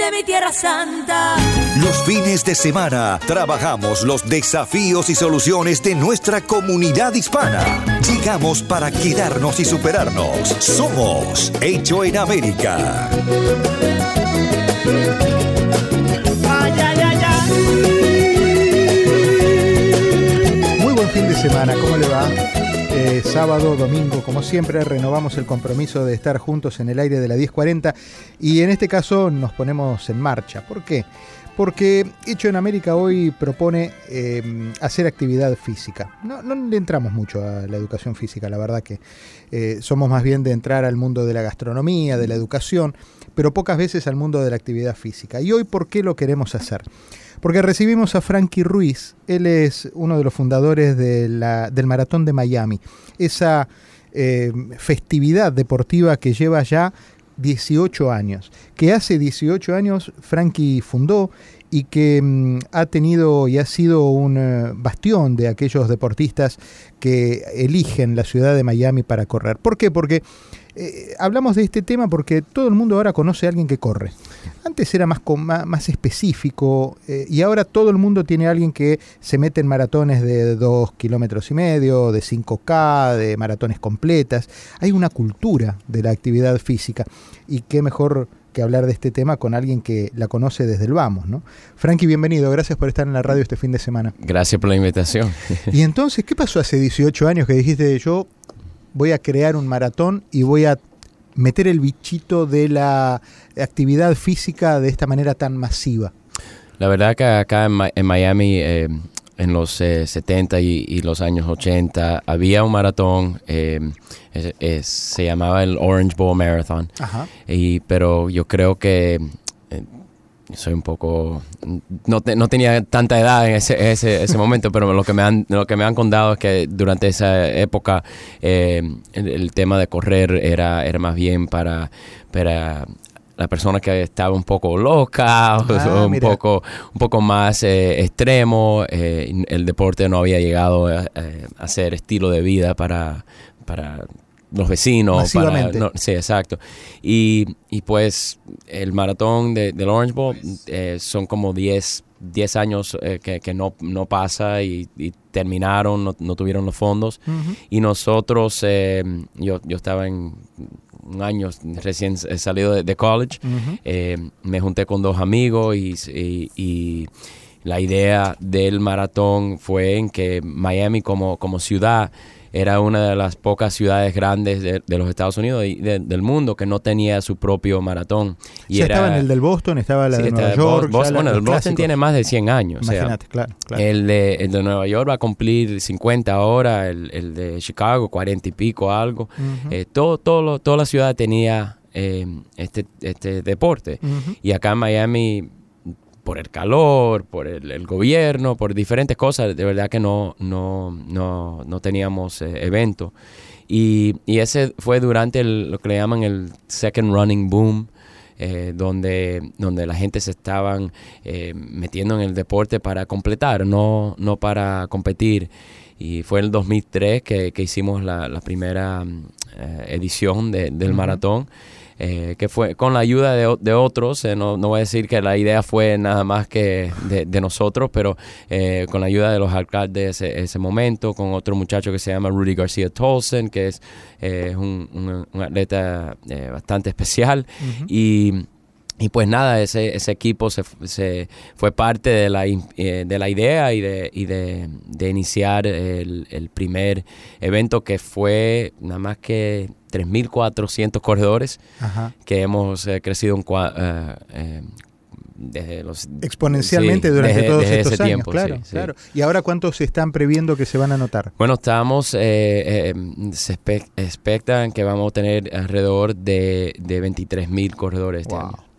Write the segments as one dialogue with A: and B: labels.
A: de mi tierra santa.
B: Los fines de semana trabajamos los desafíos y soluciones de nuestra comunidad hispana. Llegamos para quedarnos y superarnos. Somos Hecho en América.
C: Muy buen fin de semana, ¿cómo le va? Eh, sábado, domingo, como siempre, renovamos el compromiso de estar juntos en el aire de la 1040 y en este caso nos ponemos en marcha. ¿Por qué? Porque Hecho en América hoy propone eh, hacer actividad física. No, no, le entramos mucho a la educación física, la verdad que eh, somos más bien de entrar al mundo de la gastronomía, de la educación, pero pocas veces al mundo de la actividad física. ¿Y hoy por qué lo queremos hacer? Porque recibimos a Frankie Ruiz, él es uno de los fundadores del Maratón de Miami, esa eh, festividad deportiva que lleva ya 18 años, que hace 18 años Frankie fundó y que mm, ha tenido y ha sido un uh, bastión de aquellos deportistas que eligen la ciudad de Miami para correr. ¿Por qué? Porque eh, hablamos de este tema porque todo el mundo ahora conoce a alguien que corre. Antes era más, más, más específico eh, y ahora todo el mundo tiene a alguien que se mete en maratones de 2 kilómetros y medio, de 5K, de maratones completas. Hay una cultura de la actividad física y qué mejor que hablar de este tema con alguien que la conoce desde el vamos, ¿no? Frankie, bienvenido, gracias por estar en la radio este fin de semana.
D: Gracias por la invitación.
C: y entonces, ¿qué pasó hace 18 años que dijiste yo voy a crear un maratón y voy a meter el bichito de la actividad física de esta manera tan masiva?
D: La verdad que acá en, Miami, eh, en los eh, 70 y, y, los años 80, había un maratón, eh, es, es, se llamaba el Orange Bowl Marathon,
C: Ajá.
D: y, pero yo creo que eh, soy un poco no, te, no, tenía tanta edad en ese, ese, ese momento pero lo que me han lo que me han contado es que durante esa época eh, el, el, tema de correr era era más bien para para la persona que estaba un poco loca ah, o un mira. poco un poco más eh, extremo eh, el deporte no había llegado a, a ser estilo de vida para para los vecinos. Para, no, sí, exacto. Y, y, pues el maratón de, del Orange Bowl eh, son como 10, 10 años eh, que, que, no, no pasa y, y terminaron, no, no, tuvieron los fondos. Uh -huh. Y nosotros, eh, yo, yo estaba en un año recién salido de, de college, uh -huh. me junté con dos amigos y, y la idea del maratón fue en que Miami como, como ciudad era una de las pocas ciudades grandes de, de los Estados Unidos y de, del mundo que no tenía su propio maratón.
C: Y era, estaba en el del Boston, estaba la
D: sí,
C: de Nueva York.
D: Boston, bueno, el, Boston tiene más de 100 años.
C: Imagínate, o sea, claro, claro.
D: El, de, el de Nueva York va a cumplir 50 ahora, el, el de Chicago 40 y pico algo. Uh -huh. eh, todo, todo toda la ciudad tenía eh, este, este deporte. Uh -huh. Y acá en Miami por el calor, por el, el, gobierno, por diferentes cosas, de verdad que no, no, no, no teníamos eh, evento. Y, y, ese fue durante el, lo que le llaman el second running boom, eh, donde, donde la gente se estaban eh, metiendo en el deporte para completar, no, no para competir. Y fue en el 2003 que, que hicimos la, la primera eh, edición de, del uh -huh. maratón. Eh, que fue con la ayuda de, de otros, eh, no, no, voy a decir que la idea fue nada más que de, de nosotros, pero eh, con la ayuda de los alcaldes ese, ese, momento, con otro muchacho que se llama Rudy García Tolson, que es un, un, un, atleta bastante especial, uh -huh. y y pues nada, ese, ese equipo se, se, fue parte de la, eh, de la idea y de, y de, de iniciar el, el, primer evento que fue nada más que 3.400 corredores Ajá. que hemos eh, crecido en, uh, desde los...
C: Exponencialmente
D: sí,
C: durante
D: desde-
C: todos
D: desde
C: estos
D: ese
C: años,
D: tiempo,
C: claro,
D: sí, sí.
C: claro. ¿Y ahora cuántos se están previendo que se van a anotar?
D: Bueno, estamos, eh, eh, se expectan que vamos a tener alrededor de, de 23 mil corredores este
C: Wow,
D: año.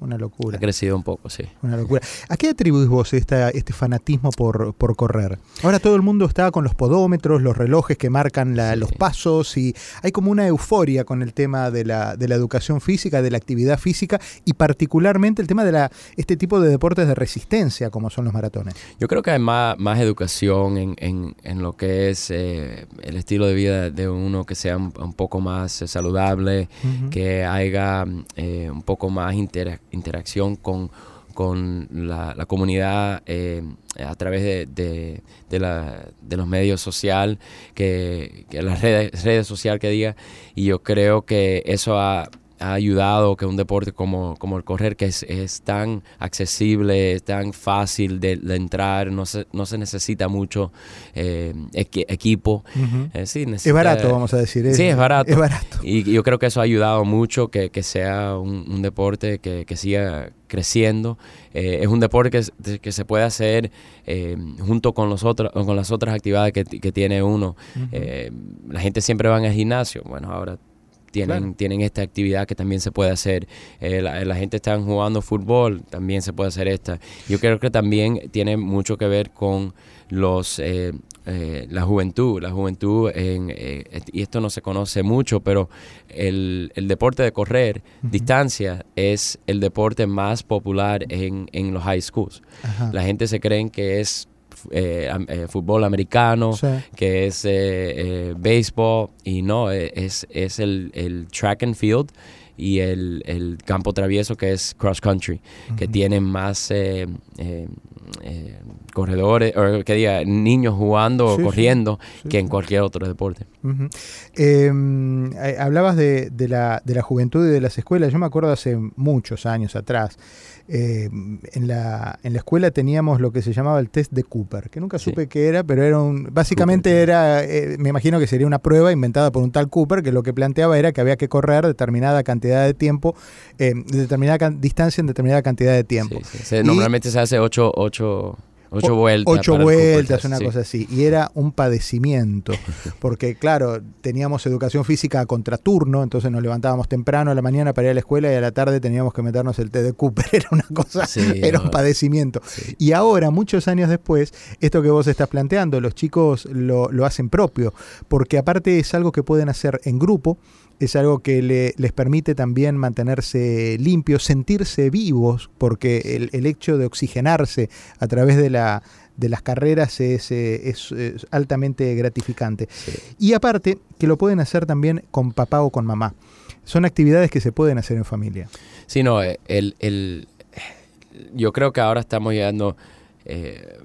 C: Una locura.
D: Ha crecido un poco, sí.
C: Una locura. ¿A qué atribuís vos esta, este fanatismo por, por correr? Ahora todo el mundo está con los podómetros, los relojes que marcan la-
D: Sí.
C: los pasos y hay como una euforia con el tema de la, de la educación física, de la actividad física y particularmente el tema de la, este tipo de deportes de resistencia como son los maratones.
D: Yo creo que hay más, más educación en, en- en lo que es eh, el estilo de vida de uno que sea un, un poco más eh, saludable, que haya eh, un poco más intera- interacción con, con la, comunidad eh, a través de, de- la- de los medios sociales, que, que las redes, redes sociales que diga, y yo creo que eso ha, ha ayudado que un deporte como, como el correr, que es, es tan accesible, es tan fácil de, de entrar, no se, no se necesita mucho eh, equi- equipo. Eh, sí,
C: Es
D: necesita-
C: barato, vamos a decir.
D: Sí, es barato.
C: Es barato.
D: Y yo creo que eso ha ayudado mucho que, que sea un, un deporte que, que siga creciendo. Eh, es un deporte que, que se puede hacer eh, junto con, los otros, con las otras actividades que, que tiene uno. Eh, la gente siempre va al gimnasio. Bueno, ahora tienen,
C: Claro.
D: tienen esta actividad que también se puede hacer. Eh, la, la gente está jugando fútbol, también se puede hacer esta. Yo creo que también tiene mucho que ver con los eh, eh, la juventud. La juventud, en, eh, y esto no se conoce mucho, pero el, el deporte de correr distancia es el deporte más popular en, en los high schools.
C: Ajá.
D: La gente se creen que es eh, eh, fútbol americano,
C: Sí.
D: que es eh, béisbol y no, es, es el, el track and field y el, el campo travieso que es cross country, que tienen más eh, eh, eh, corredores, o que diga, niños jugando
C: Sí,
D: o corriendo
C: Sí,
D: que en cualquier otro deporte.
C: Eh, hablabas de, de la, de la juventud y de las escuelas. Yo me acuerdo hace muchos años atrás. Eh, en, la, en la escuela teníamos lo que se llamaba el test de Cooper, que nunca
D: Sí.
C: supe qué era, pero era un. Básicamente
D: Cooper,
C: era. eh, me imagino que sería una prueba inventada por un tal Cooper que lo que planteaba era que había que correr determinada cantidad de tiempo, eh, determinada distancia en determinada cantidad de tiempo.
D: Sí, sí. Se-
C: Y-
D: normalmente se hace ocho, ocho, ocho vueltas.
C: Ocho vueltas, una
D: sí.
C: cosa así. Y era un padecimiento. Porque, claro, teníamos educación física a contraturno, entonces nos levantábamos temprano a la mañana para ir a la escuela y a la tarde teníamos que meternos el té de Cooper. Era una cosa,
D: Sí,
C: era un padecimiento.
D: Sí.
C: Y ahora, muchos años después, esto que vos estás planteando, los chicos lo, lo hacen propio, porque aparte es algo que pueden hacer en grupo, es algo que le- les permite también mantenerse limpios, sentirse vivos, porque el, el hecho de oxigenarse a través de, la, de las carreras es, eh, es, es altamente gratificante. Y aparte, que lo pueden hacer también con papá o con mamá. Son actividades que se pueden hacer en familia.
D: Sí, no, eh, el, el, yo creo que ahora estamos llegando eh,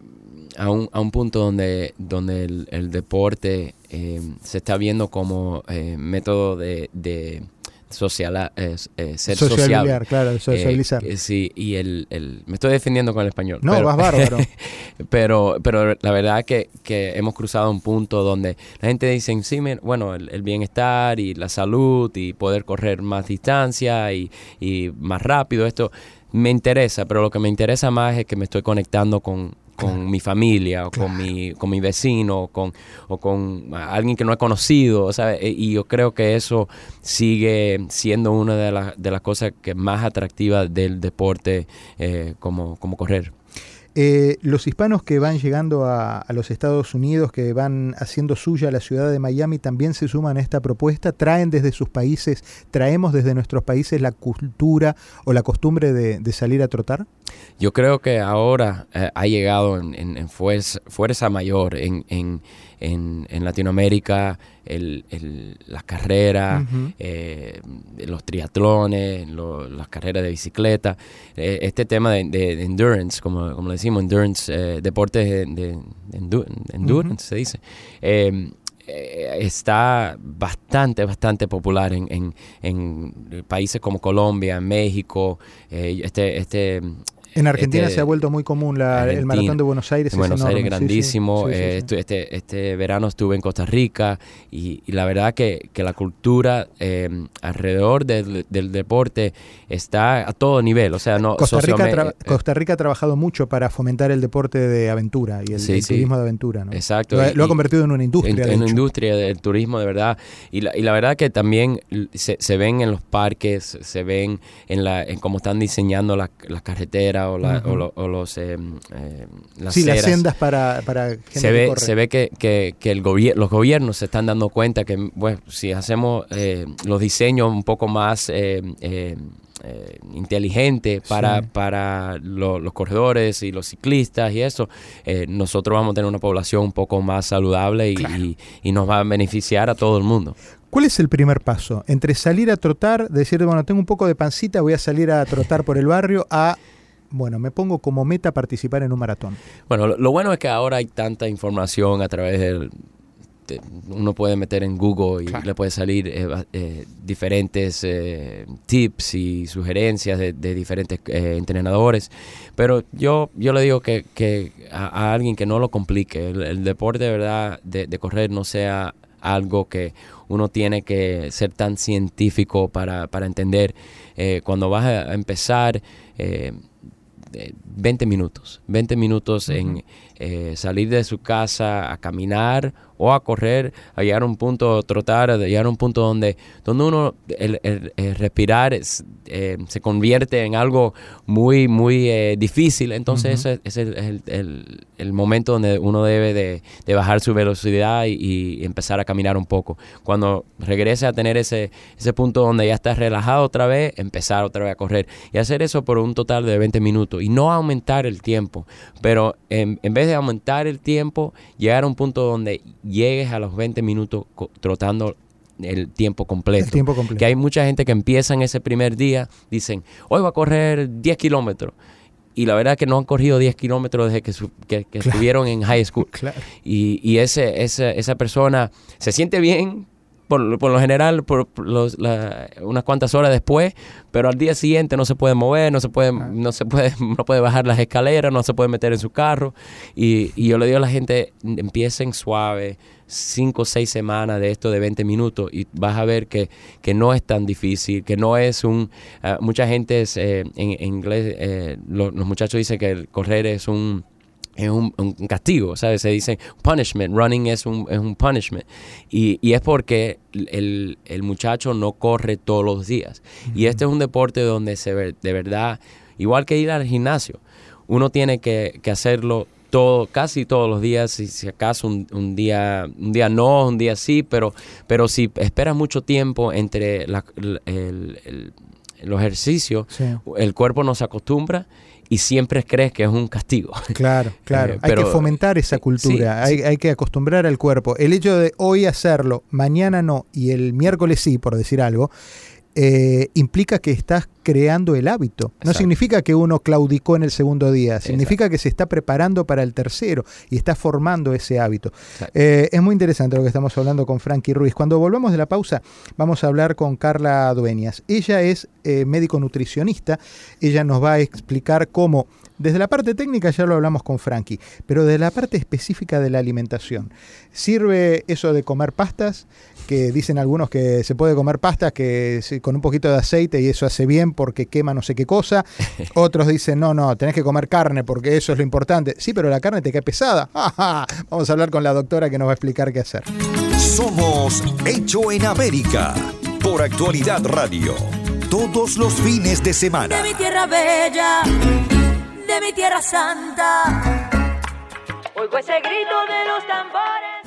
D: a, un, a un punto donde, donde el, el deporte eh, se está viendo como eh, método de, de social, eh, ser.
C: Sociabilizar, claro, socializar.
D: Sí, y el, el- me estoy defendiendo con el español.
C: no,
D: pero-
C: vas bárbaro.
D: pero, pero la verdad que, que hemos cruzado un punto donde la gente dice, sí, bueno, el, el bienestar y la salud y poder correr más distancia y, y más rápido, esto me interesa, pero lo que me interesa más es que me estoy conectando con, con mi familia o con, mi, con mi vecino o con, o con alguien que no he conocido, ¿sabes? Y yo creo que eso sigue siendo una de, las de las cosas que más atractivas del deporte eh, como, como correr.
C: Eh, los hispanos que van llegando a, los Estados Unidos, que van haciendo suya la ciudad de Miami, también se suman a esta propuesta, traen desde sus países, traemos desde nuestros países la cultura o la costumbre de, salir a trotar.
D: Yo creo que ahora eh, ha llegado en, fuerza, mayor en- en- en Latinoamérica el- el- las carreras, eh, los triatlones, lo- las carreras de bicicleta. Eh, este tema de, de- de endurance, como, como le decimos, endurance, eh, deportes de, de- de endu- endurance, se dice. Está bastante, bastante popular en, en- en países como Colombia, México, eh, este, este
C: En Argentina
D: Este-
C: se ha vuelto muy común la- el maratón de Buenos Aires. es
D: Buenos Aires grandísimo.
C: Sí, sí,
D: eh,
C: sí.
D: Este, este verano estuve en Costa Rica y, y la verdad que, que la cultura eh, alrededor del, del deporte está a todo nivel. O sea, no
C: Costa Rica, tra- Costa Rica ha trabajado mucho para fomentar el deporte de aventura y el, el turismo de aventura. ¿no?
D: Exacto.
C: Lo, ha-
D: y-
C: lo ha convertido en una industria.
D: en, en la
C: hecho.
D: industria del turismo de verdad y la, y la verdad que también se, se ven en los parques se ven en la en cómo están diseñando las las carreteras o, la-
C: Ujú.
D: o lo- o los eh, eh, las
C: sí, las
D: ceras.
C: sendas para, para gente
D: se
C: que
D: ve
C: corre.
D: se ve que, que, que el gobier- los gobiernos se están dando cuenta que bueno si hacemos eh, los diseños un poco más eh, eh, inteligentes para,
C: Sí.
D: para lo- los corredores y los ciclistas y eso, eh, nosotros vamos a tener una población un poco más saludable y, y- y nos va a beneficiar a todo el mundo.
C: ¿Cuál es el primer paso? Entre salir a trotar, decir, bueno, tengo un poco de pancita, voy a salir a trotar por el barrio, a, bueno, me pongo como meta participar en un maratón.
D: Bueno, lo, lo bueno es que ahora hay tanta información a través del... de- uno puede meter en Google y le puede salir eh, eh, diferentes eh, tips y sugerencias de, de diferentes eh, entrenadores. Pero yo, yo le digo que, que a, a alguien que no lo complique. El, el deporte de verdad de, de correr no sea algo que uno tiene que ser tan científico para, para entender. Eh, cuando vas a, empezar... eh, 20 minutos, 20 minutos en eh, salir de su casa a caminar o a correr, a llegar a un punto, trotar, a llegar a un punto donde, donde uno, el, el- el respirar es, eh, se convierte en algo muy, muy eh, difícil. Entonces ese es el, el- el- el momento donde uno debe de, de bajar su velocidad y, y empezar a caminar un poco. Cuando regrese a tener ese, ese punto donde ya estás relajado otra vez, empezar otra vez a correr. Y hacer eso por un total de 20 minutos. Y no aumentar el tiempo. Pero en, en vez de aumentar el tiempo, llegar a un punto donde llegues a los 20 minutos trotando el tiempo completo.
C: El tiempo completo.
D: Que hay mucha gente que empieza en ese primer día, dicen, hoy voy a correr 10 kilómetros. Y la verdad que no han corrido 10 kilómetros desde que, su- que- que
C: Claro.
D: estuvieron en high school.
C: Claro.
D: Y, y ese, ese- esa persona se siente bien, por, por lo general, por, los- la- unas cuantas horas después, pero al día siguiente no se puede mover, no se puede, no se puede, no puede bajar las escaleras, no se puede meter en su carro. Y, y yo le digo a la gente, empiecen suave, cinco o seis semanas de esto de 20 minutos y vas a ver que, que no es tan difícil, que no es un... ah, mucha gente es, eh, en, en inglés, eh, lo- los muchachos dicen que el correr es un es un, un castigo, ¿sabes? Se dice punishment, running es un, es un punishment. Y, y es porque el, el muchacho no corre todos los días. Y este es un deporte donde se ve, de verdad, igual que ir al gimnasio, uno tiene que, que hacerlo todo, casi todos los días, si, si acaso un, un día, un día no, un día sí, pero, pero si esperas mucho tiempo entre la- el- el- el-
C: Sí.
D: el cuerpo no se acostumbra y siempre crees que es un castigo.
C: Claro, claro.
D: Eh,
C: hay que fomentar esa cultura,
D: sí,
C: hay, hay que acostumbrar al cuerpo. El hecho de hoy hacerlo, mañana no y el miércoles sí, por decir algo, eh, implica que estás creando el hábito. No
D: Exacto.
C: significa que uno claudicó en el segundo día, significa que se está preparando para el tercero y está formando ese hábito. Eh, es muy interesante lo que estamos hablando con Frankie Ruiz. Cuando volvamos de la pausa, vamos a hablar con Carla Dueñas. Ella es eh, médico nutricionista. Ella nos va a explicar cómo, desde la parte técnica ya lo hablamos con Frankie, pero de la parte específica de la alimentación. ¿Sirve eso de comer pastas? Que dicen algunos que se puede comer pastas que con un poquito de aceite y eso hace bien porque quema no sé qué cosa. Otros dicen, no, no, tenés que comer carne porque eso es lo importante. Sí, pero la carne te cae pesada. Vamos a hablar con la doctora que nos va a explicar qué hacer.
B: Somos Hecho en América por Actualidad Radio. Todos los fines de semana.
A: de mi tierra bella, de mi tierra santa. Oigo ese grito de los tambores.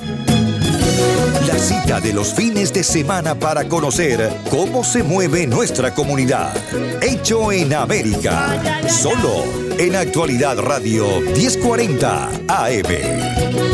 B: La cita de los fines de semana para conocer cómo se mueve nuestra comunidad. Hecho en América. Solo en Actualidad Radio 1040 AM.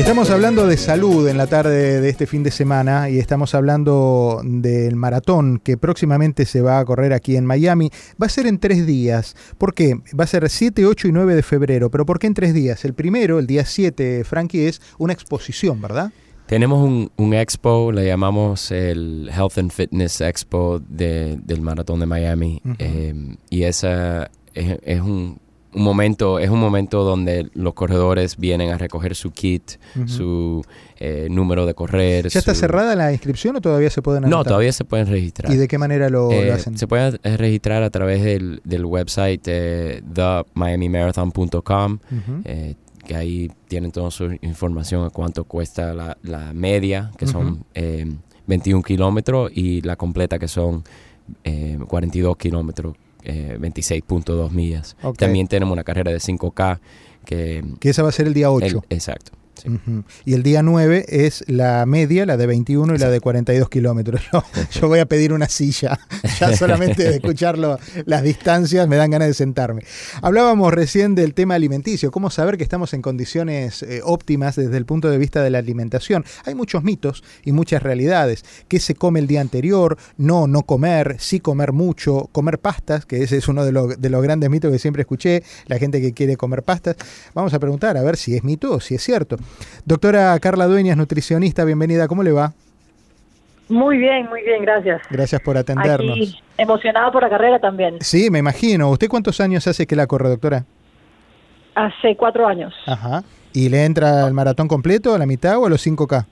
C: Estamos hablando de salud en la tarde de este fin de semana y estamos hablando del maratón que próximamente se va a correr aquí en Miami. Va a ser en tres días. ¿Por qué? Va a ser 7, 8 y 9 de febrero. ¿Pero por qué en tres días? El primero, el día 7, Frankie, es una exposición, ¿verdad?
D: Tenemos un, un expo, le llamamos el Health and Fitness Expo de- del Maratón de Miami. Eh, y esa, es, un, momento, es un momento donde los corredores vienen a recoger su kit, su eh, número de correr.
C: ¿Ya está cerrada la inscripción o todavía se pueden
D: anotar? No, todavía se pueden registrar.
C: ¿Y de qué manera lo,
D: eh,
C: hacen?
D: Se pueden registrar a través del, del website eh, themiamimarathon.com que ahí tienen toda su información de cuánto cuesta la, la media, que son 21 kilómetros, y la completa, que son 42 kilómetros 26.2 eh, millas. También tenemos una carrera de 5K que...
C: Que esa va a ser el día 8.
D: exacto.
C: Y el día 9 es la media, la de 21 y la de 42 kilómetros. Yo, voy a pedir una silla, ya solamente de escucharlo, las distancias me dan ganas de sentarme. Hablábamos recién del tema alimenticio, cómo saber que estamos en condiciones eh, óptimas desde el punto de vista de la alimentación. Hay muchos mitos y muchas realidades. ¿Qué se come el día anterior? No, no comer, sí comer mucho, comer pastas, que ese es uno de, de los grandes mitos que siempre escuché, la gente que quiere comer pastas. Vamos a preguntar a ver si es mito o si es cierto. Doctora Carla Dueñas, nutricionista, bienvenida, ¿cómo le va?
E: Muy bien, muy bien, gracias.
C: Gracias por atendernos. Aquí,
E: emocionada por la carrera también.
C: Sí, me imagino. ¿Usted cuántos años hace que la corre, doctora?
E: Hace cuatro años.
C: Ajá. ¿Y le entra el maratón completo, a la mitad o a los 5K?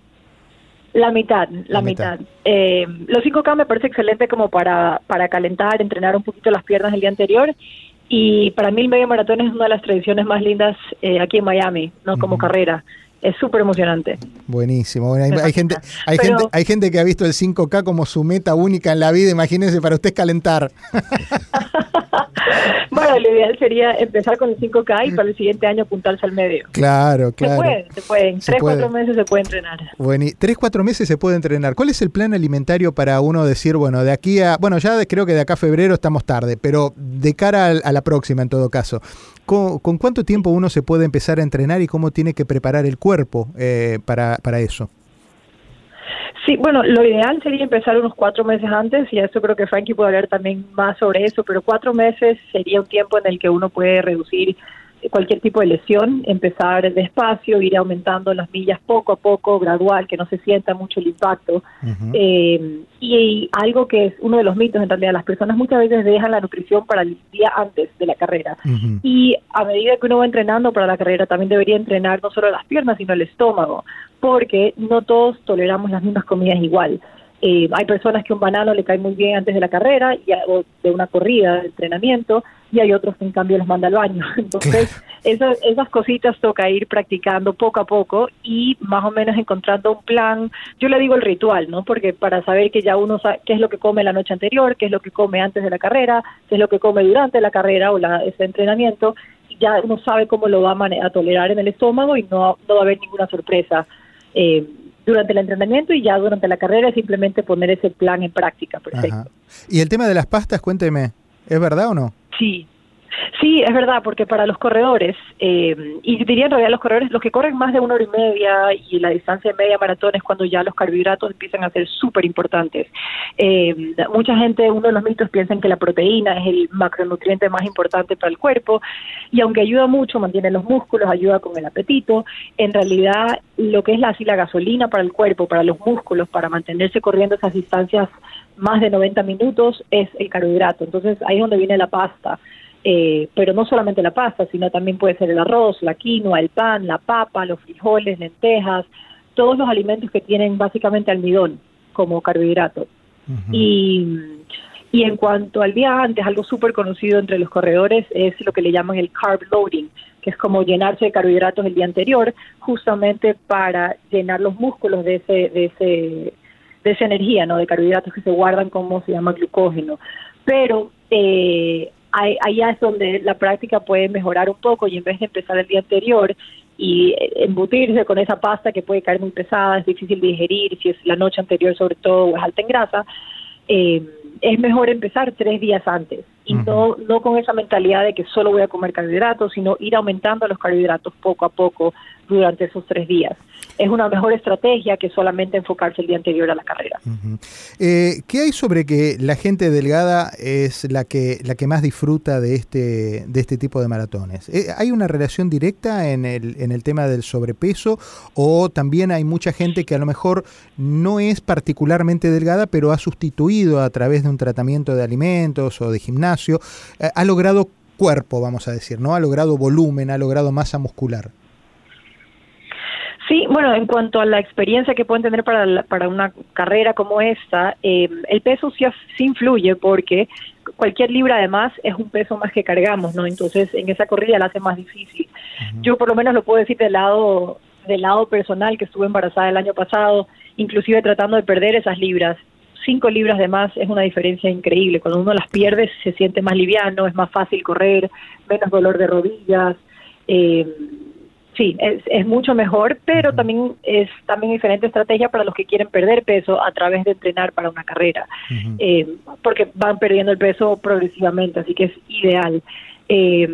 E: La mitad, la, mitad. Eh, los 5K me parece excelente como para, para calentar, entrenar un poquito las piernas el día anterior y para mí el medio maratón es una de las tradiciones más lindas eh, aquí en Miami, no como carrera es súper emocionante.
C: Buenísimo. hay, gente, hay, gente, hay gente que ha visto el 5K como su meta única en la vida. Imagínense, para usted calentar.
E: bueno, lo ideal sería empezar con el 5K y para el siguiente año apuntarse al medio.
C: Claro, claro.
E: Se puede, se puede. En 3, 4 meses se puede entrenar.
C: Bueno, y 3, 4 meses se puede entrenar. ¿Cuál es el plan alimentario para uno decir, bueno, de aquí a. Bueno, ya creo que de acá a febrero estamos tarde, pero de cara a, la próxima en todo caso. ¿Con, cuánto tiempo uno se puede empezar a entrenar y cómo tiene que preparar el cuerpo eh, para, para eso?
E: Sí, bueno, lo ideal sería empezar unos cuatro meses antes, y eso creo que Frankie puede hablar también más sobre eso, pero cuatro meses sería un tiempo en el que uno puede reducir cualquier tipo de lesión, empezar despacio, ir aumentando las millas poco a poco, gradual, que no se sienta mucho el impacto. Eh, y, algo que es uno de los mitos en realidad, las personas muchas veces dejan la nutrición para el día antes de la carrera. Y a medida que uno va entrenando para la carrera, también debería entrenar no solo las piernas, sino el estómago, porque no todos toleramos las mismas comidas igual. Eh, hay personas que un banano le cae muy bien antes de la carrera y, o de una corrida, de entrenamiento, y hay otros que en cambio los manda al baño. Entonces, esas, esas cositas toca ir practicando poco a poco y más o menos encontrando un plan. Yo le digo el ritual, ¿no? Porque para saber que ya uno sabe qué es lo que come la noche anterior, qué es lo que come antes de la carrera, qué es lo que come durante la carrera o la, ese entrenamiento, ya uno sabe cómo lo va a, a tolerar en el estómago y no, no va a haber ninguna sorpresa. Eh, durante el entrenamiento y ya durante la carrera simplemente poner ese plan en práctica. Perfecto.
C: Y el tema de las pastas, cuénteme, ¿es verdad o no?
E: Sí, Sí, es verdad, porque para los corredores, eh, y diría en realidad los corredores, los que corren más de una hora y media y la distancia de media maratón es cuando ya los carbohidratos empiezan a ser súper importantes. Eh, mucha gente, uno de los mitos piensan que la proteína es el macronutriente más importante para el cuerpo, y aunque ayuda mucho, mantiene los músculos, ayuda con el apetito, en realidad lo que es la, así, la gasolina para el cuerpo, para los músculos, para mantenerse corriendo esas distancias más de 90 minutos es el carbohidrato. Entonces ahí es donde viene la pasta eh, pero no solamente la pasta, sino también puede ser el arroz, la quinoa, el pan, la papa, los frijoles, lentejas, todos los alimentos que tienen básicamente almidón como carbohidrato. y, y en cuanto al día antes, algo súper conocido entre los corredores es lo que le llaman el carb loading, que es como llenarse de carbohidratos el día anterior, justamente para llenar los músculos de ese, de ese, de esa energía, ¿no? De carbohidratos que se guardan como se llama glucógeno. Pero eh, ahí, es donde la práctica puede mejorar un poco y en vez de empezar el día anterior y embutirse con esa pasta que puede caer muy pesada, es difícil de digerir, si es la noche anterior sobre todo es alta en grasa, eh, es mejor empezar tres días antes y no, no con esa mentalidad de que solo voy a comer carbohidratos, sino ir aumentando los carbohidratos poco a poco durante esos tres días. Es una mejor estrategia que solamente enfocarse el día anterior a la carrera.
C: Eh, ¿Qué hay sobre que la gente delgada es la que la que más disfruta de este de este tipo de maratones? Eh, ¿Hay una relación directa en el, en el tema del sobrepeso o también hay mucha gente que a lo mejor no es particularmente delgada, pero ha sustituido a través de un tratamiento de alimentos o de gimnasio, eh, ha logrado cuerpo, vamos a decir, ¿no? Ha logrado volumen, ha logrado masa muscular.
E: Sí, bueno, en cuanto a la experiencia que pueden tener para, para una carrera como esta, eh, el peso sí, sí, influye porque cualquier libra además es un peso más que cargamos, ¿no? Entonces en esa corrida la hace más difícil. Yo por lo menos lo puedo decir del lado del lado personal que estuve embarazada el año pasado, inclusive tratando de perder esas libras. Cinco libras de más es una diferencia increíble. Cuando uno las pierde se siente más liviano, es más fácil correr, menos dolor de rodillas. Eh, sí, es, es, mucho mejor, pero también es también diferente estrategia para los que quieren perder peso a través de entrenar para una carrera, uh -huh. eh, porque van perdiendo el peso progresivamente, así que es ideal. Eh,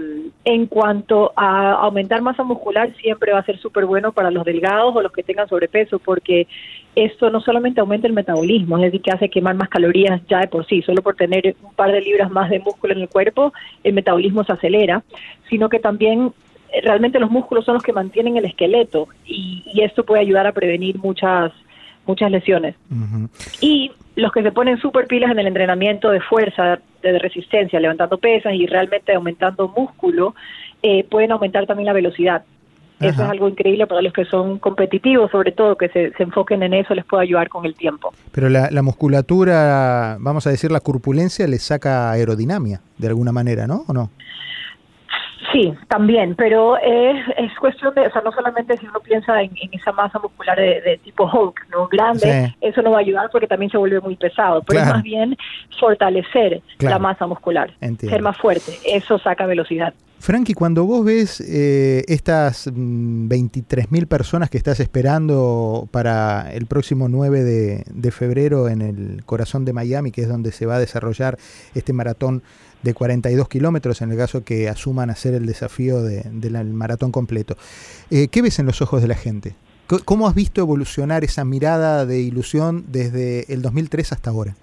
E: en cuanto a aumentar masa muscular, siempre va a ser súper bueno para los delgados o los que tengan sobrepeso, porque esto no solamente aumenta el metabolismo, es decir, que hace quemar más calorías ya de por sí, solo por tener un par de libras más de músculo en el cuerpo, el metabolismo se acelera, sino que también realmente los músculos son los que mantienen el esqueleto y, y esto puede ayudar a prevenir muchas muchas lesiones. Uh -huh. Y los que se ponen súper pilas en el entrenamiento de fuerza, de resistencia, levantando pesas y realmente aumentando músculo, eh, pueden aumentar también la velocidad. Ajá. Eso es algo increíble para los que son competitivos, sobre todo, que se, se enfoquen en eso, les puede ayudar con el tiempo.
C: Pero la, la, musculatura, vamos a decir, la corpulencia le saca aerodinámica, de alguna manera, ¿no? ¿O no?
E: Sí, también, pero es, es cuestión de, o sea, no solamente si uno piensa en, en esa masa muscular de, de, tipo Hulk, ¿no? Grande, sí. eso no va a ayudar porque también se vuelve muy pesado, pero claro. es más bien fortalecer claro. la masa muscular, Entiendo. ser más fuerte, eso saca velocidad.
C: Frankie, cuando vos ves eh, estas 23.000 mm, personas que estás esperando para el próximo 9 de, febrero en el corazón de Miami, que es donde se va a desarrollar este maratón de 42 kilómetros, en el caso que asuman hacer el desafío del de, de maratón completo, eh, ¿qué ves en los ojos de la gente? ¿Cómo has visto evolucionar esa mirada de ilusión desde el 2003 hasta ahora?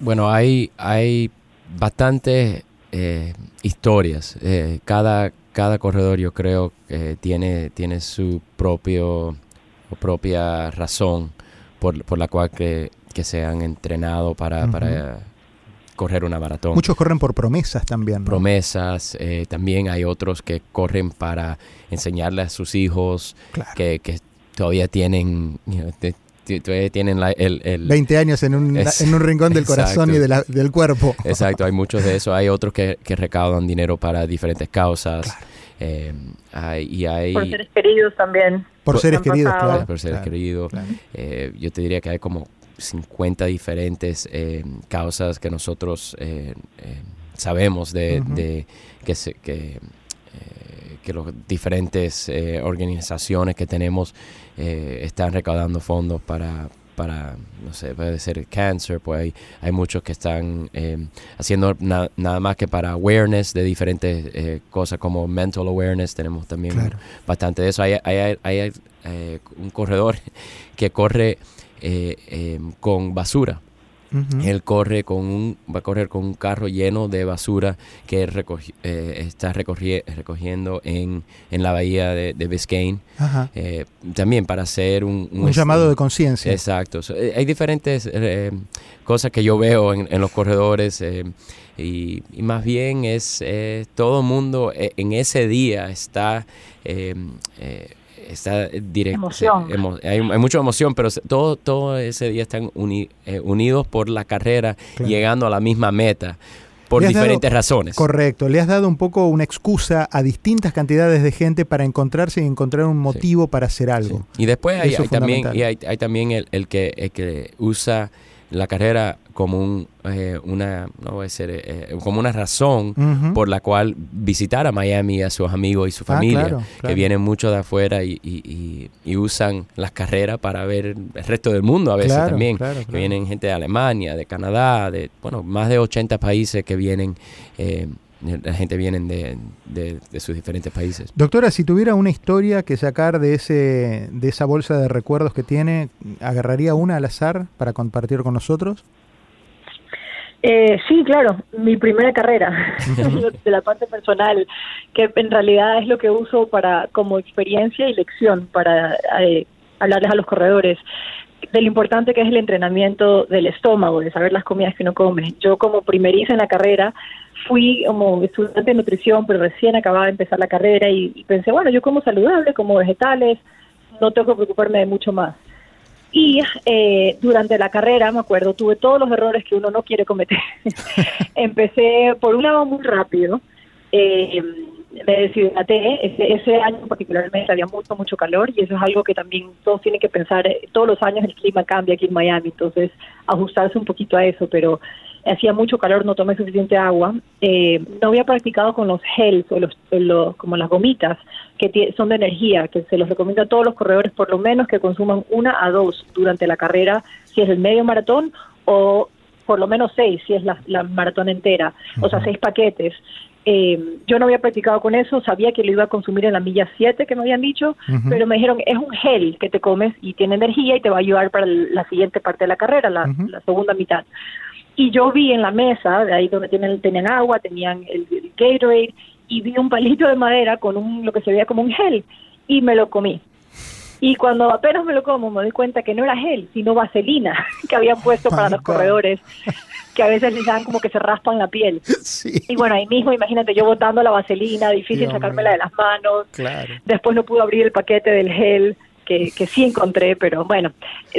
D: Bueno, hay, hay bastantes eh, historias. Eh, cada, cada corredor yo creo que tiene, tiene su propio, propia razón por, por la cual que, que, se han entrenado para, uh -huh. para correr una maratón.
C: Muchos corren por promesas también. ¿no?
D: Promesas, eh, también hay otros que corren para enseñarle a sus hijos claro. que, que, todavía tienen, you know, te, todavía tienen la, el, el,
C: 20 años en un, es, en un rincón del corazón y de la, del cuerpo.
D: Exacto, hay muchos de eso. Hay otros que, que recaudan dinero para diferentes causas.
E: Claro. Eh, hay, y hay, por seres queridos también.
C: Por, por seres queridos, claro.
D: Por seres
C: claro,
D: queridos. Claro. Eh, yo te diría que hay como 50 diferentes eh, causas que nosotros eh, eh, sabemos de, uh -huh. de, que, se, que, que las diferentes organizaciones que tenemos están recaudando fondos para, para, no sé, puede ser cáncer, pues hay, hay muchos que están eh, haciendo na, nada más que para awareness de diferentes eh, cosas como mental awareness, tenemos también claro. bastante de eso. Hay, hay, hay, hay eh, un corredor que corre con basura. Uh -huh. Él corre con un, va a correr con un carro lleno de basura que recogi, eh, está recogi, recogiendo en, en, la bahía de, de Biscayne. Eh, también para hacer un...
C: Un, un llamado de conciencia.
D: Exacto. Eh, hay diferentes eh, cosas que yo veo en, en los corredores y, y, más bien es todo el mundo en ese día está está directo.
E: Emoción.
D: Emo, hay, hay, mucha emoción, pero todo, todo ese día están uni, eh, unidos por la carrera, claro. llegando a la misma meta. Por diferentes
C: dado,
D: razones.
C: Correcto, le has dado un poco una excusa a distintas cantidades de gente para encontrarse y encontrar un motivo sí. para hacer algo.
D: Sí. Y después hay, hay también, y hay, hay, también el, el, que, el que usa la carrera como un, eh, una no voy a decir, eh, como una razón uh -huh. por la cual visitar a Miami a sus amigos y su familia ah, claro, claro. que vienen mucho de afuera y, y, y, usan las carreras para ver el resto del mundo a veces claro, también que vienen gente de Alemania de Canadá de bueno más de 80 países que vienen eh, la gente viene de, de, de, sus diferentes países.
C: Doctora, si tuviera una historia que sacar de ese de esa bolsa de recuerdos que tiene, ¿agarraría una al azar para compartir con nosotros?
E: Eh, sí, claro, mi primera carrera de la parte personal, que en realidad es lo que uso para como experiencia y lección para eh, hablarles a los corredores. de lo importante que es el entrenamiento del estómago, de saber las comidas que uno come. Yo como primeriza en la carrera fui como estudiante de nutrición, pero recién acababa de empezar la carrera y, pensé, bueno, yo como saludable, como vegetales, no tengo que preocuparme de mucho más. Y eh, durante la carrera, me acuerdo, tuve todos los errores que uno no quiere cometer. Empecé por un lado muy rápido. Eh, me deshidraté. Ese, ese año particularmente había mucho, mucho calor y eso es algo que también todos tienen que pensar. Todos los años el clima cambia aquí en Miami, entonces ajustarse un poquito a eso, pero hacía mucho calor, no tomé suficiente agua. Eh, no había practicado con los gels o los, como las gomitas que son de energía, que se los recomiendo a todos los corredores por lo menos que consuman una a dos durante la carrera, si es el medio maratón o por lo menos seis, si es la, maratón entera, o sea, seis paquetes. Eh, yo no había practicado con eso, sabía que lo iba a consumir en la milla 7 que me habían dicho, pero me dijeron, es un gel que te comes y tiene energía y te va a ayudar para la siguiente parte de la carrera, la, segunda mitad. Y yo vi en la mesa, de ahí donde tienen, tenían agua, tenían el, Gatorade, y vi un palito de madera con un, lo que se veía como un gel, y me lo comí. Y cuando apenas me lo como, me doy cuenta que no era gel, sino vaselina que habían puesto para los corredores que a veces les dan como que se raspan la piel. Y bueno, ahí mismo, imagínate, yo botando la vaselina, difícil sacármela de las manos. Después no pude abrir el paquete del gel que, que sí encontré, pero bueno,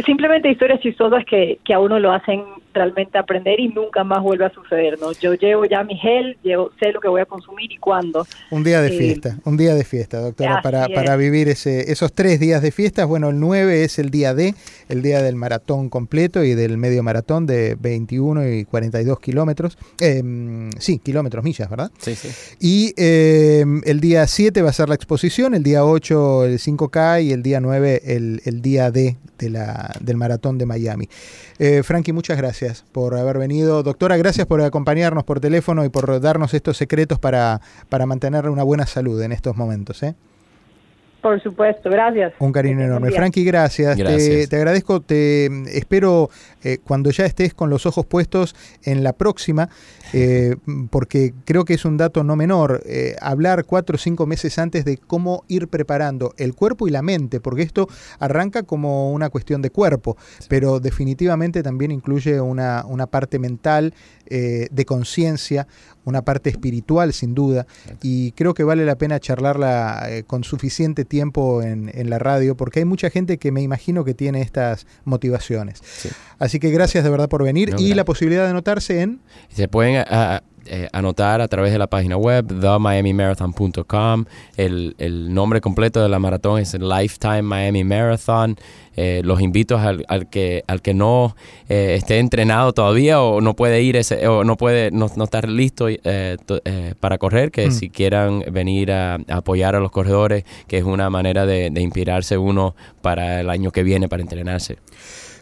E: simplemente historias chistosas que, que a uno lo hacen realmente aprender y nunca más vuelve a suceder, ¿no? Yo llevo ya mi gel, llevo, sé lo que voy a consumir y cuándo.
C: Un día de eh, fiesta, un día de fiesta, doctora, para, para vivir ese, esos tres días de fiestas. Bueno, el 9 es el día D, el día del maratón completo y del medio maratón de 21 y 42 kilómetros. Em, sí, kilómetros, millas, ¿verdad?
D: Sí, sí.
C: Y em, el día 7 va a ser la exposición, el día 8 el 5K y el día 9 el, el día D de la, del maratón de Miami. Eh, Frankie, muchas gracias por haber venido. Doctora, gracias por acompañarnos por teléfono y por darnos estos secretos para, para mantener una buena salud en estos momentos. ¿eh?
E: Por supuesto, gracias.
C: Un cariño enorme. Frankie, gracias. Te, agradezco, te espero eh, cuando ya estés con los ojos puestos en la próxima, eh, porque creo que es un dato no menor, eh, hablar cuatro o cinco meses antes de cómo ir preparando el cuerpo y la mente, porque esto arranca como una cuestión de cuerpo, pero definitivamente también incluye una, una parte mental, de conciencia, una parte espiritual sin duda y creo que vale la pena charlarla eh, con suficiente tiempo en, en, la radio porque hay mucha gente que me imagino que tiene estas motivaciones. Así que gracias de verdad por venir y la posibilidad de anotarse en...
D: Se pueden eh, anotar a través de la página web themiamimarathon.com. El, el nombre completo de la maratón es Lifetime Miami Marathon. Eh, los invito al, al, que al que no eh, esté entrenado todavía o no puede ir ese, o no puede no, estar listo para correr que mm. si quieran venir a, apoyar a los corredores que es una manera de inspirarse uno para el año que viene para entrenarse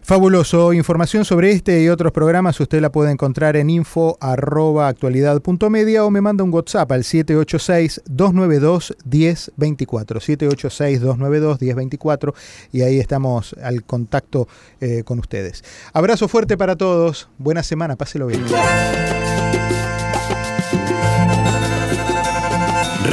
C: Fabuloso. Información sobre este y otros programas usted la puede encontrar en info.actualidad.media o me manda un WhatsApp al 786-292-1024. 786-292-1024 y ahí estamos al contacto eh, con ustedes. Abrazo fuerte para todos. Buena semana. Páselo bien.